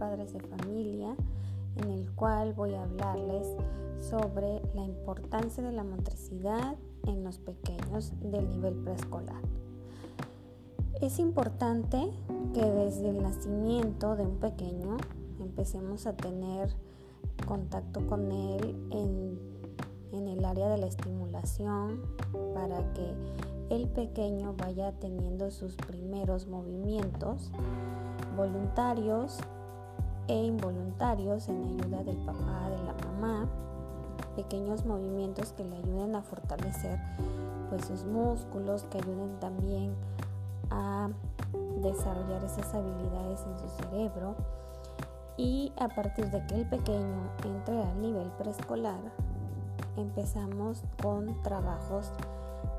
padres de familia en el cual voy a hablarles sobre la importancia de la motricidad en los pequeños del nivel preescolar. Es importante que desde el nacimiento de un pequeño empecemos a tener contacto con él en, en el área de la estimulación para que el pequeño vaya teniendo sus primeros movimientos voluntarios e involuntarios en ayuda del papá, de la mamá, pequeños movimientos que le ayuden a fortalecer pues sus músculos, que ayuden también a desarrollar esas habilidades en su cerebro. Y a partir de que el pequeño entre al nivel preescolar empezamos con trabajos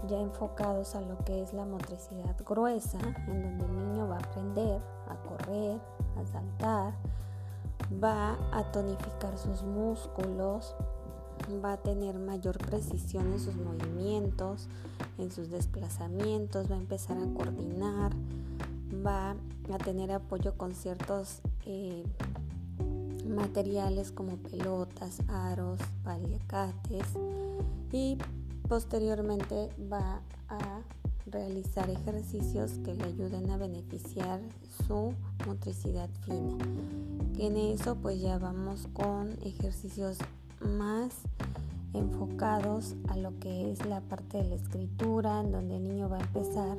ya enfocados a lo que es la motricidad gruesa, en donde el niño va a aprender a correr, a saltar, va a tonificar sus músculos, va a tener mayor precisión en sus movimientos, en sus desplazamientos, va a empezar a coordinar, va a tener apoyo con ciertos eh, materiales como pelotas, aros, paliacates y Posteriormente va a realizar ejercicios que le ayuden a beneficiar su motricidad fina. Que en eso pues ya vamos con ejercicios más enfocados a lo que es la parte de la escritura, en donde el niño va a empezar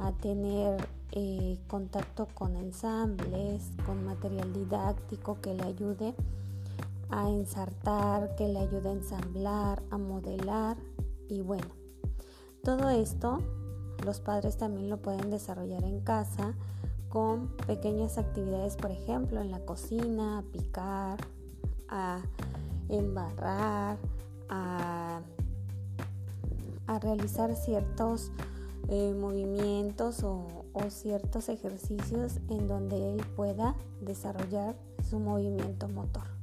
a tener eh, contacto con ensambles, con material didáctico que le ayude a ensartar, que le ayude a ensamblar, a modelar y bueno, todo esto los padres también lo pueden desarrollar en casa con pequeñas actividades, por ejemplo, en la cocina, a picar, a embarrar, a, realizar ciertos eh, movimientos o ciertos ejercicios en donde él pueda desarrollar su movimiento motor.